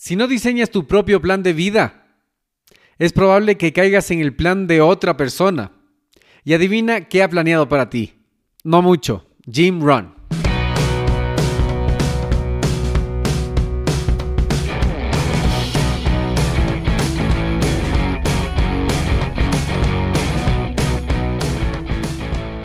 Si no diseñas tu propio plan de vida, es probable que caigas en el plan de otra persona. Y adivina qué ha planeado para ti. No mucho. Jim Run.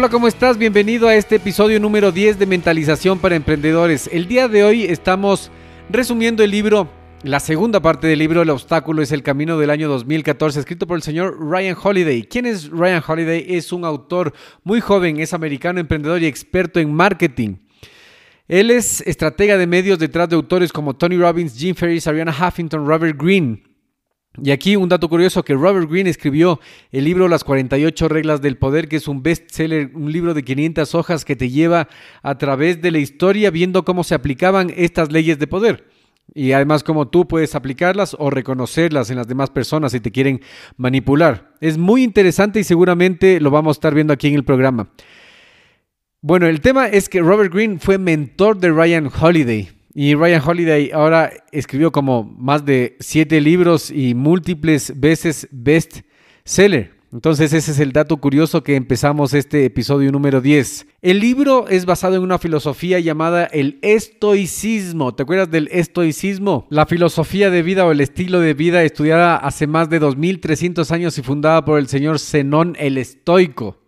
Hola, ¿cómo estás? Bienvenido a este episodio número 10 de Mentalización para Emprendedores. El día de hoy estamos resumiendo el libro, la segunda parte del libro El obstáculo es el camino del año 2014, escrito por el señor Ryan Holiday. ¿Quién es Ryan Holiday? Es un autor muy joven, es americano, emprendedor y experto en marketing. Él es estratega de medios detrás de autores como Tony Robbins, Jim Ferriss, Ariana Huffington, Robert Greene. Y aquí un dato curioso que Robert Greene escribió el libro Las 48 reglas del poder, que es un bestseller, un libro de 500 hojas que te lleva a través de la historia viendo cómo se aplicaban estas leyes de poder. Y además cómo tú puedes aplicarlas o reconocerlas en las demás personas si te quieren manipular. Es muy interesante y seguramente lo vamos a estar viendo aquí en el programa. Bueno, el tema es que Robert Greene fue mentor de Ryan Holiday. Y Ryan Holiday ahora escribió como más de siete libros y múltiples veces best seller. Entonces ese es el dato curioso que empezamos este episodio número 10. El libro es basado en una filosofía llamada el estoicismo. ¿Te acuerdas del estoicismo? La filosofía de vida o el estilo de vida estudiada hace más de 2300 años y fundada por el señor Zenón el estoico.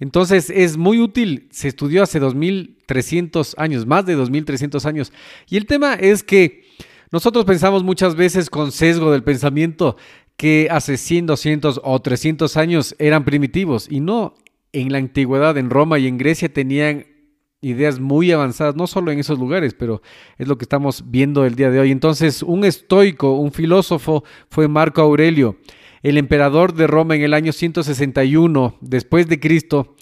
Entonces es muy útil, se estudió hace 2300 años, más de 2300 años. Y el tema es que nosotros pensamos muchas veces con sesgo del pensamiento que hace 100, 200 o 300 años eran primitivos y no, en la antigüedad, en Roma y en Grecia tenían ideas muy avanzadas, no solo en esos lugares, pero es lo que estamos viendo el día de hoy. Entonces, un estoico, un filósofo fue Marco Aurelio el emperador de Roma en el año 161 después de Cristo,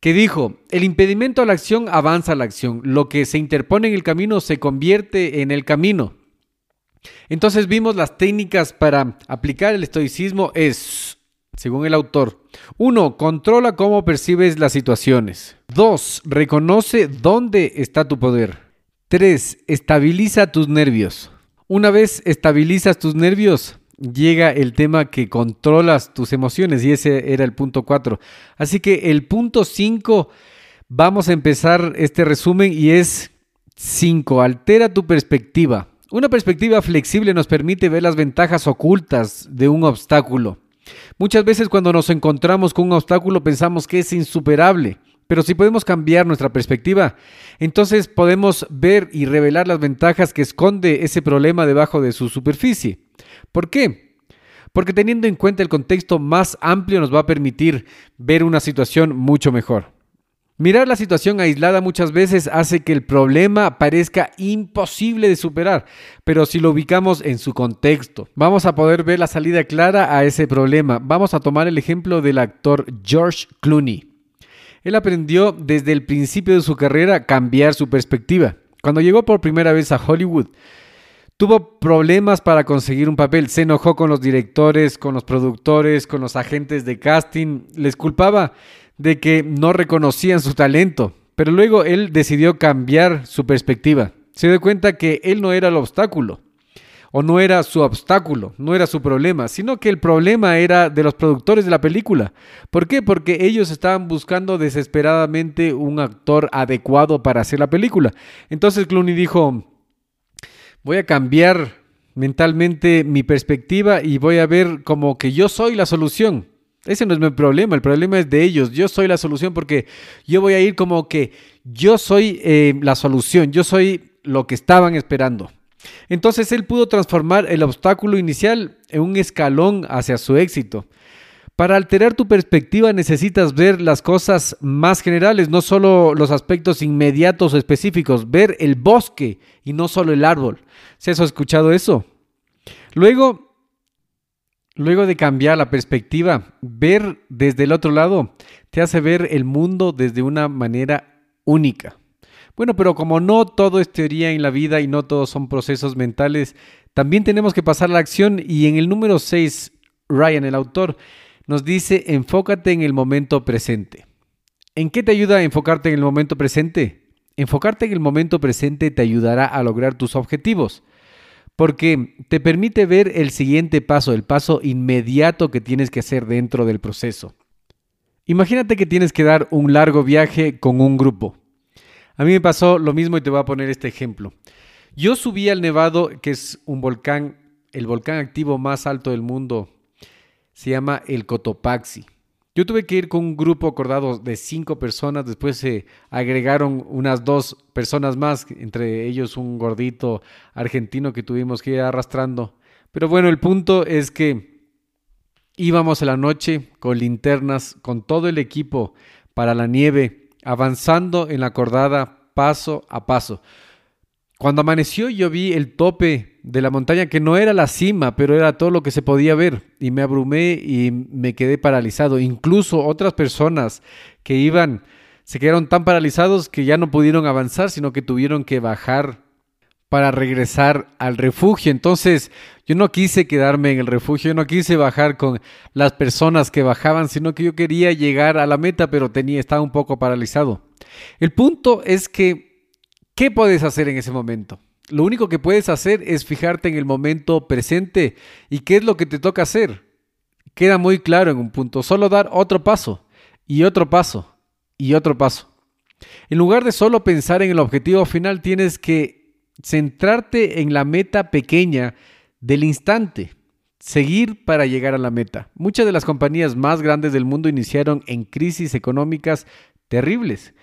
que dijo, el impedimento a la acción avanza a la acción, lo que se interpone en el camino se convierte en el camino. Entonces vimos las técnicas para aplicar el estoicismo es, según el autor, 1. Controla cómo percibes las situaciones. 2. Reconoce dónde está tu poder. 3. Estabiliza tus nervios. Una vez estabilizas tus nervios, llega el tema que controlas tus emociones y ese era el punto 4. Así que el punto 5, vamos a empezar este resumen y es 5, altera tu perspectiva. Una perspectiva flexible nos permite ver las ventajas ocultas de un obstáculo. Muchas veces cuando nos encontramos con un obstáculo pensamos que es insuperable, pero si podemos cambiar nuestra perspectiva, entonces podemos ver y revelar las ventajas que esconde ese problema debajo de su superficie. ¿Por qué? Porque teniendo en cuenta el contexto más amplio nos va a permitir ver una situación mucho mejor. Mirar la situación aislada muchas veces hace que el problema parezca imposible de superar, pero si lo ubicamos en su contexto, vamos a poder ver la salida clara a ese problema. Vamos a tomar el ejemplo del actor George Clooney. Él aprendió desde el principio de su carrera cambiar su perspectiva. Cuando llegó por primera vez a Hollywood, Tuvo problemas para conseguir un papel, se enojó con los directores, con los productores, con los agentes de casting, les culpaba de que no reconocían su talento, pero luego él decidió cambiar su perspectiva. Se dio cuenta que él no era el obstáculo. o no era su obstáculo, no era su problema, sino que el problema era de los productores de la película. ¿Por qué? Porque ellos estaban buscando desesperadamente un actor adecuado para hacer la película. Entonces Clooney dijo, voy a cambiar mentalmente mi perspectiva y voy a ver como que yo soy la solución. Ese no es mi problema, el problema es de ellos. Yo soy la solución porque yo voy a ir como que yo soy eh, la solución, yo soy lo que estaban esperando. Entonces él pudo transformar el obstáculo inicial en un escalón hacia su éxito. Para alterar tu perspectiva necesitas ver las cosas más generales, no solo los aspectos inmediatos o específicos, ver el bosque y no solo el árbol. ¿Se has escuchado eso? Luego, luego de cambiar la perspectiva, ver desde el otro lado te hace ver el mundo desde una manera única. Bueno, pero como no todo es teoría en la vida y no todos son procesos mentales, también tenemos que pasar a la acción y en el número 6, Ryan, el autor, nos dice enfócate en el momento presente. ¿En qué te ayuda a enfocarte en el momento presente? Enfocarte en el momento presente te ayudará a lograr tus objetivos, porque te permite ver el siguiente paso, el paso inmediato que tienes que hacer dentro del proceso. Imagínate que tienes que dar un largo viaje con un grupo. A mí me pasó lo mismo y te voy a poner este ejemplo. Yo subí al Nevado, que es un volcán, el volcán activo más alto del mundo. Se llama el Cotopaxi. Yo tuve que ir con un grupo acordado de cinco personas, después se agregaron unas dos personas más, entre ellos un gordito argentino que tuvimos que ir arrastrando. Pero bueno, el punto es que íbamos a la noche con linternas, con todo el equipo para la nieve avanzando en la cordada paso a paso. Cuando amaneció yo vi el tope de la montaña que no era la cima, pero era todo lo que se podía ver y me abrumé y me quedé paralizado. Incluso otras personas que iban se quedaron tan paralizados que ya no pudieron avanzar, sino que tuvieron que bajar para regresar al refugio. Entonces yo no quise quedarme en el refugio, yo no quise bajar con las personas que bajaban, sino que yo quería llegar a la meta, pero tenía, estaba un poco paralizado. El punto es que, ¿qué puedes hacer en ese momento? Lo único que puedes hacer es fijarte en el momento presente y qué es lo que te toca hacer. Queda muy claro en un punto, solo dar otro paso y otro paso y otro paso. En lugar de solo pensar en el objetivo final, tienes que centrarte en la meta pequeña del instante, seguir para llegar a la meta. Muchas de las compañías más grandes del mundo iniciaron en crisis económicas terribles.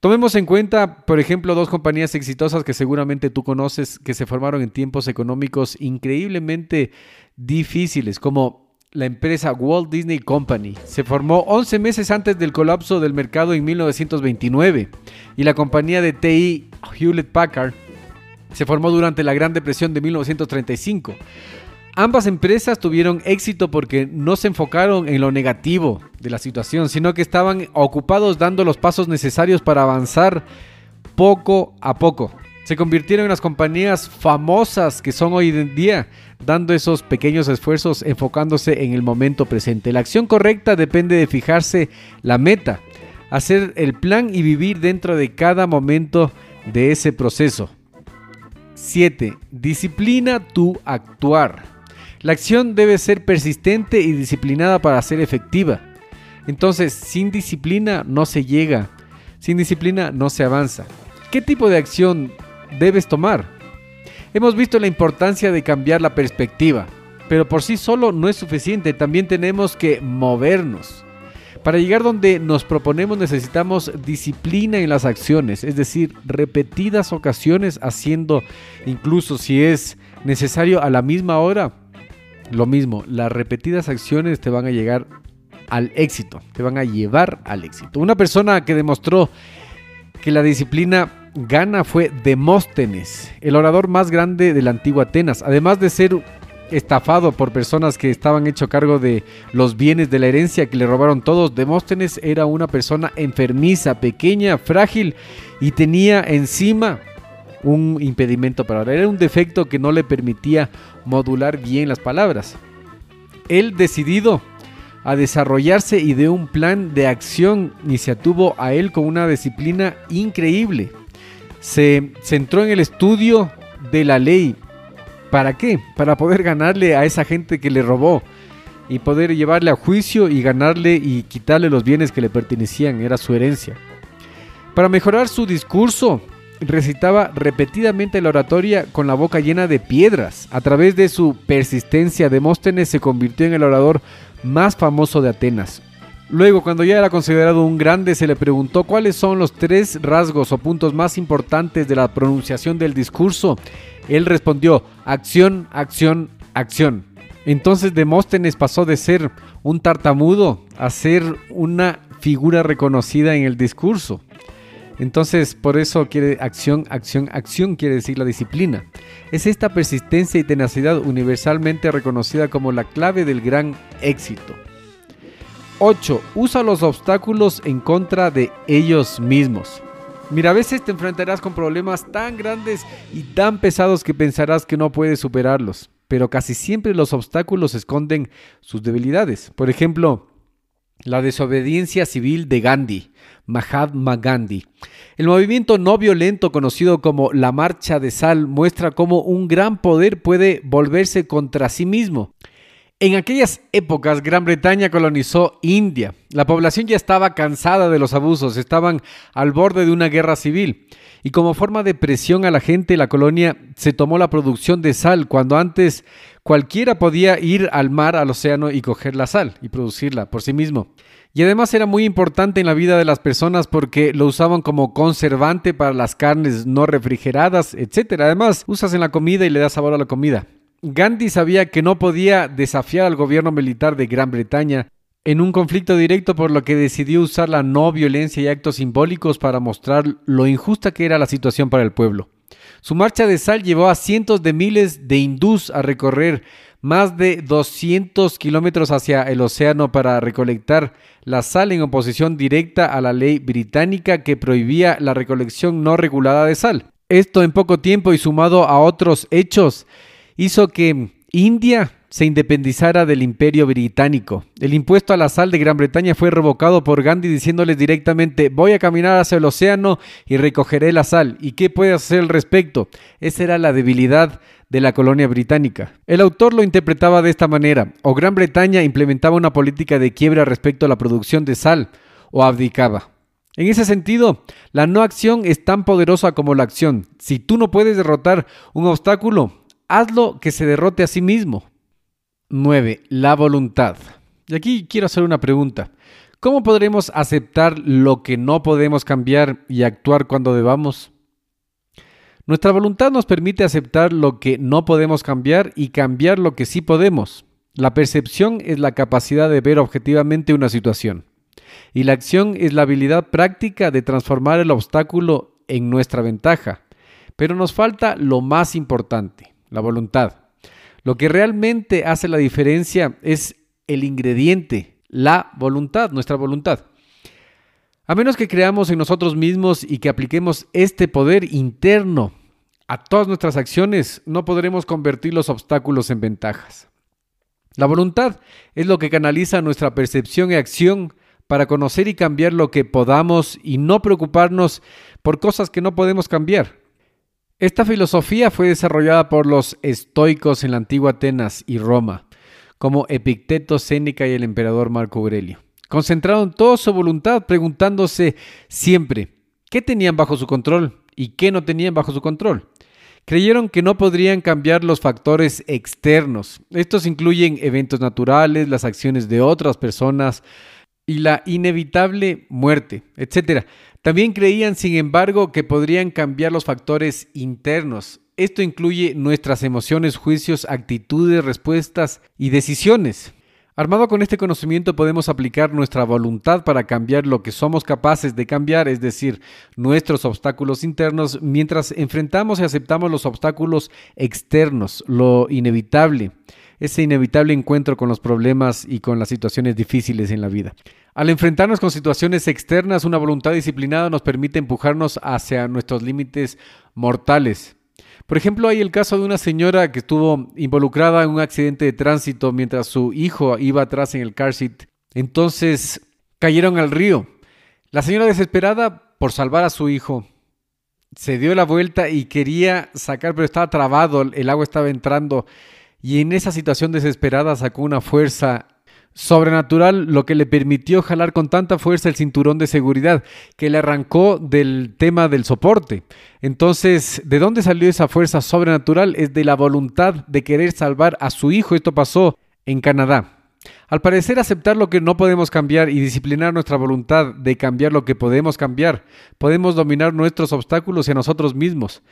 Tomemos en cuenta, por ejemplo, dos compañías exitosas que seguramente tú conoces que se formaron en tiempos económicos increíblemente difíciles, como la empresa Walt Disney Company. Se formó 11 meses antes del colapso del mercado en 1929 y la compañía de TI Hewlett Packard se formó durante la Gran Depresión de 1935. Ambas empresas tuvieron éxito porque no se enfocaron en lo negativo de la situación, sino que estaban ocupados dando los pasos necesarios para avanzar poco a poco. Se convirtieron en las compañías famosas que son hoy en día, dando esos pequeños esfuerzos enfocándose en el momento presente. La acción correcta depende de fijarse la meta, hacer el plan y vivir dentro de cada momento de ese proceso. 7. Disciplina tu actuar. La acción debe ser persistente y disciplinada para ser efectiva. Entonces, sin disciplina no se llega. Sin disciplina no se avanza. ¿Qué tipo de acción debes tomar? Hemos visto la importancia de cambiar la perspectiva, pero por sí solo no es suficiente, también tenemos que movernos. Para llegar donde nos proponemos necesitamos disciplina en las acciones, es decir, repetidas ocasiones haciendo, incluso si es necesario a la misma hora, lo mismo, las repetidas acciones te van a llegar al éxito, te van a llevar al éxito. Una persona que demostró que la disciplina gana fue Demóstenes, el orador más grande de la antigua Atenas. Además de ser estafado por personas que estaban hecho cargo de los bienes de la herencia que le robaron todos. Demóstenes era una persona enfermiza, pequeña, frágil y tenía encima un impedimento para hablar. Era un defecto que no le permitía modular bien las palabras. Él decidido a desarrollarse y de un plan de acción y se atuvo a él con una disciplina increíble. Se centró en el estudio de la ley ¿Para qué? Para poder ganarle a esa gente que le robó y poder llevarle a juicio y ganarle y quitarle los bienes que le pertenecían, era su herencia. Para mejorar su discurso, recitaba repetidamente la oratoria con la boca llena de piedras. A través de su persistencia, Demóstenes se convirtió en el orador más famoso de Atenas. Luego, cuando ya era considerado un grande, se le preguntó cuáles son los tres rasgos o puntos más importantes de la pronunciación del discurso. Él respondió, acción, acción, acción. Entonces Demóstenes pasó de ser un tartamudo a ser una figura reconocida en el discurso. Entonces, por eso quiere acción, acción, acción quiere decir la disciplina. Es esta persistencia y tenacidad universalmente reconocida como la clave del gran éxito. 8. Usa los obstáculos en contra de ellos mismos. Mira, a veces te enfrentarás con problemas tan grandes y tan pesados que pensarás que no puedes superarlos pero casi siempre los obstáculos esconden sus debilidades. Por ejemplo, la desobediencia civil de Gandhi, Mahatma Gandhi. El movimiento no violento conocido como la Marcha de Sal muestra cómo un gran poder puede volverse contra sí mismo. En aquellas épocas, Gran Bretaña colonizó India. La población ya estaba cansada de los abusos, estaban al borde de una guerra civil y como forma de presión a la gente, la colonia se tomó la producción de sal, cuando antes cualquiera podía ir al mar, al océano y coger la sal y producirla por sí mismo. Y además era muy importante en la vida de las personas porque lo usaban como conservante para las carnes no refrigeradas, etc. Además, usas en la comida y le das sabor a la comida. Gandhi sabía que no podía desafiar al gobierno militar de Gran Bretaña en un conflicto directo por lo que decidió usar la no violencia y actos simbólicos para mostrar lo injusta que era la situación para el pueblo. Su marcha de sal llevó a cientos de miles de hindús a recorrer más de 200 kilómetros hacia el océano para recolectar la sal en oposición directa a la ley británica que prohibía la recolección no regulada de sal. Esto en poco tiempo y sumado a otros hechos hizo que India se independizara del imperio británico. El impuesto a la sal de Gran Bretaña fue revocado por Gandhi diciéndoles directamente voy a caminar hacia el océano y recogeré la sal. ¿Y qué puede hacer al respecto? Esa era la debilidad de la colonia británica. El autor lo interpretaba de esta manera, o Gran Bretaña implementaba una política de quiebra respecto a la producción de sal, o abdicaba. En ese sentido, la no acción es tan poderosa como la acción. Si tú no puedes derrotar un obstáculo, hazlo que se derrote a sí mismo. 9. La voluntad. Y aquí quiero hacer una pregunta. ¿Cómo podremos aceptar lo que no podemos cambiar y actuar cuando debamos? Nuestra voluntad nos permite aceptar lo que no podemos cambiar y cambiar lo que sí podemos. La percepción es la capacidad de ver objetivamente una situación. Y la acción es la habilidad práctica de transformar el obstáculo en nuestra ventaja. Pero nos falta lo más importante, la voluntad. Lo que realmente hace la diferencia es el ingrediente, la voluntad, nuestra voluntad. A menos que creamos en nosotros mismos y que apliquemos este poder interno a todas nuestras acciones, no podremos convertir los obstáculos en ventajas. La voluntad es lo que canaliza nuestra percepción y acción para conocer y cambiar lo que podamos y no preocuparnos por cosas que no podemos cambiar. Esta filosofía fue desarrollada por los estoicos en la antigua Atenas y Roma, como Epicteto, Séneca y el emperador Marco Aurelio. Concentraron toda su voluntad preguntándose siempre qué tenían bajo su control y qué no tenían bajo su control. Creyeron que no podrían cambiar los factores externos. Estos incluyen eventos naturales, las acciones de otras personas y la inevitable muerte, etc. También creían, sin embargo, que podrían cambiar los factores internos. Esto incluye nuestras emociones, juicios, actitudes, respuestas y decisiones. Armado con este conocimiento podemos aplicar nuestra voluntad para cambiar lo que somos capaces de cambiar, es decir, nuestros obstáculos internos, mientras enfrentamos y aceptamos los obstáculos externos, lo inevitable, ese inevitable encuentro con los problemas y con las situaciones difíciles en la vida. Al enfrentarnos con situaciones externas, una voluntad disciplinada nos permite empujarnos hacia nuestros límites mortales. Por ejemplo, hay el caso de una señora que estuvo involucrada en un accidente de tránsito mientras su hijo iba atrás en el car seat. Entonces cayeron al río. La señora desesperada por salvar a su hijo se dio la vuelta y quería sacar, pero estaba trabado, el agua estaba entrando y en esa situación desesperada sacó una fuerza sobrenatural lo que le permitió jalar con tanta fuerza el cinturón de seguridad que le arrancó del tema del soporte. Entonces, ¿de dónde salió esa fuerza sobrenatural? Es de la voluntad de querer salvar a su hijo. Esto pasó en Canadá. Al parecer aceptar lo que no podemos cambiar y disciplinar nuestra voluntad de cambiar lo que podemos cambiar, podemos dominar nuestros obstáculos y a nosotros mismos.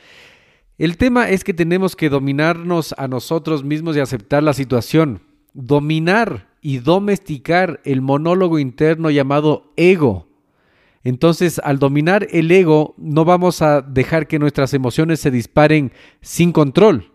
El tema es que tenemos que dominarnos a nosotros mismos y aceptar la situación, dominar y domesticar el monólogo interno llamado ego. Entonces, al dominar el ego, no vamos a dejar que nuestras emociones se disparen sin control.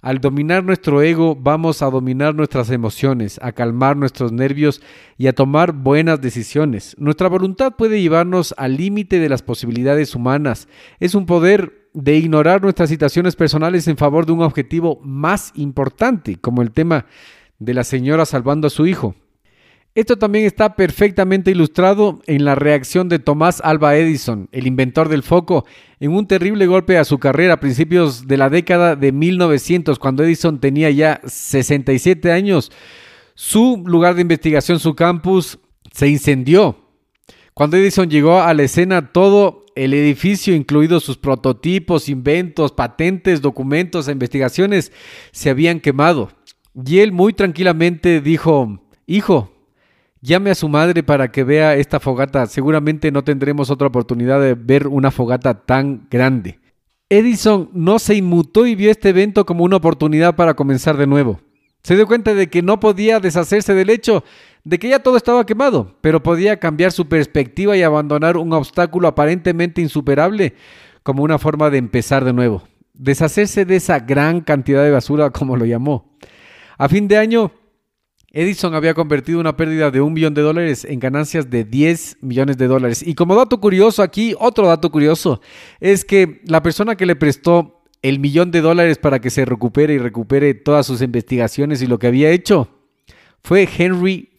Al dominar nuestro ego, vamos a dominar nuestras emociones, a calmar nuestros nervios y a tomar buenas decisiones. Nuestra voluntad puede llevarnos al límite de las posibilidades humanas. Es un poder de ignorar nuestras situaciones personales en favor de un objetivo más importante, como el tema de la señora salvando a su hijo. Esto también está perfectamente ilustrado en la reacción de Tomás Alba Edison, el inventor del foco, en un terrible golpe a su carrera a principios de la década de 1900, cuando Edison tenía ya 67 años. Su lugar de investigación, su campus, se incendió. Cuando Edison llegó a la escena, todo el edificio, incluidos sus prototipos, inventos, patentes, documentos e investigaciones, se habían quemado. Y él muy tranquilamente dijo, hijo, llame a su madre para que vea esta fogata. Seguramente no tendremos otra oportunidad de ver una fogata tan grande. Edison no se inmutó y vio este evento como una oportunidad para comenzar de nuevo. Se dio cuenta de que no podía deshacerse del hecho de que ya todo estaba quemado, pero podía cambiar su perspectiva y abandonar un obstáculo aparentemente insuperable como una forma de empezar de nuevo. Deshacerse de esa gran cantidad de basura, como lo llamó. A fin de año, Edison había convertido una pérdida de un millón de dólares en ganancias de 10 millones de dólares. Y como dato curioso aquí, otro dato curioso, es que la persona que le prestó el millón de dólares para que se recupere y recupere todas sus investigaciones y lo que había hecho fue Henry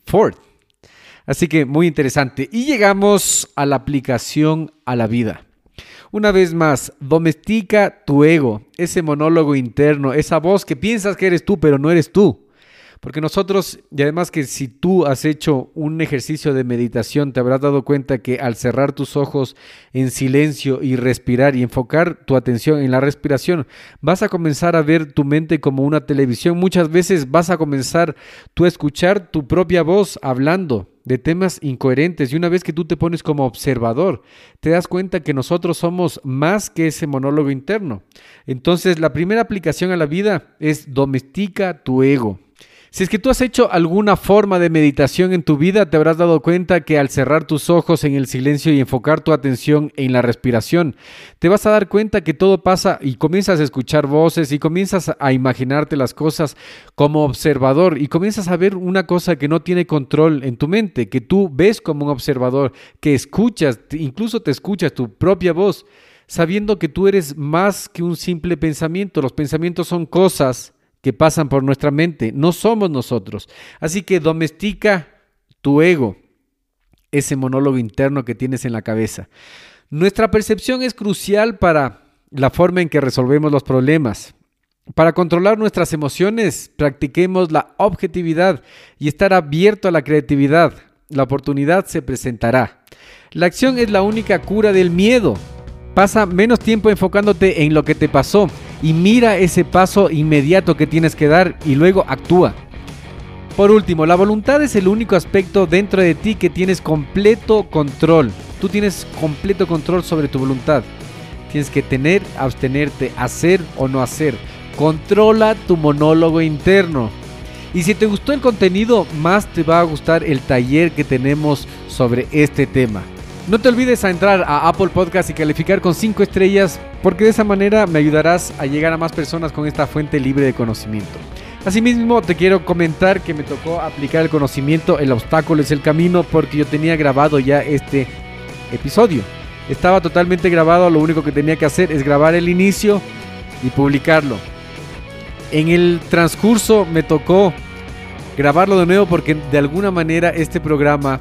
Así que muy interesante. Y llegamos a la aplicación a la vida. Una vez más, domestica tu ego, ese monólogo interno, esa voz que piensas que eres tú, pero no eres tú. Porque nosotros, y además que si tú has hecho un ejercicio de meditación, te habrás dado cuenta que al cerrar tus ojos en silencio y respirar y enfocar tu atención en la respiración, vas a comenzar a ver tu mente como una televisión. Muchas veces vas a comenzar tú a escuchar tu propia voz hablando de temas incoherentes y una vez que tú te pones como observador, te das cuenta que nosotros somos más que ese monólogo interno. Entonces, la primera aplicación a la vida es domestica tu ego. Si es que tú has hecho alguna forma de meditación en tu vida, te habrás dado cuenta que al cerrar tus ojos en el silencio y enfocar tu atención en la respiración, te vas a dar cuenta que todo pasa y comienzas a escuchar voces y comienzas a imaginarte las cosas como observador y comienzas a ver una cosa que no tiene control en tu mente, que tú ves como un observador, que escuchas, incluso te escuchas tu propia voz, sabiendo que tú eres más que un simple pensamiento. Los pensamientos son cosas que pasan por nuestra mente, no somos nosotros. Así que domestica tu ego, ese monólogo interno que tienes en la cabeza. Nuestra percepción es crucial para la forma en que resolvemos los problemas. Para controlar nuestras emociones, practiquemos la objetividad y estar abierto a la creatividad. La oportunidad se presentará. La acción es la única cura del miedo. Pasa menos tiempo enfocándote en lo que te pasó y mira ese paso inmediato que tienes que dar y luego actúa. Por último, la voluntad es el único aspecto dentro de ti que tienes completo control. Tú tienes completo control sobre tu voluntad. Tienes que tener, abstenerte, hacer o no hacer. Controla tu monólogo interno. Y si te gustó el contenido, más te va a gustar el taller que tenemos sobre este tema. No te olvides a entrar a Apple Podcast y calificar con 5 estrellas porque de esa manera me ayudarás a llegar a más personas con esta fuente libre de conocimiento. Asimismo, te quiero comentar que me tocó aplicar el conocimiento, el obstáculo es el camino, porque yo tenía grabado ya este episodio. Estaba totalmente grabado, lo único que tenía que hacer es grabar el inicio y publicarlo. En el transcurso me tocó grabarlo de nuevo porque de alguna manera este programa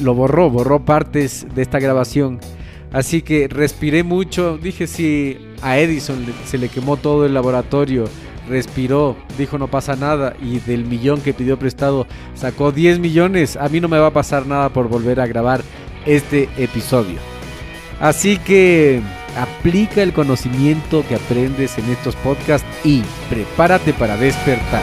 lo borró, borró partes de esta grabación. Así que respiré mucho. Dije si a Edison se le quemó todo el laboratorio. Respiró, dijo no pasa nada y del millón que pidió prestado sacó 10 millones. A mí no me va a pasar nada por volver a grabar este episodio. Así que aplica el conocimiento que aprendes en estos podcasts y prepárate para despertar.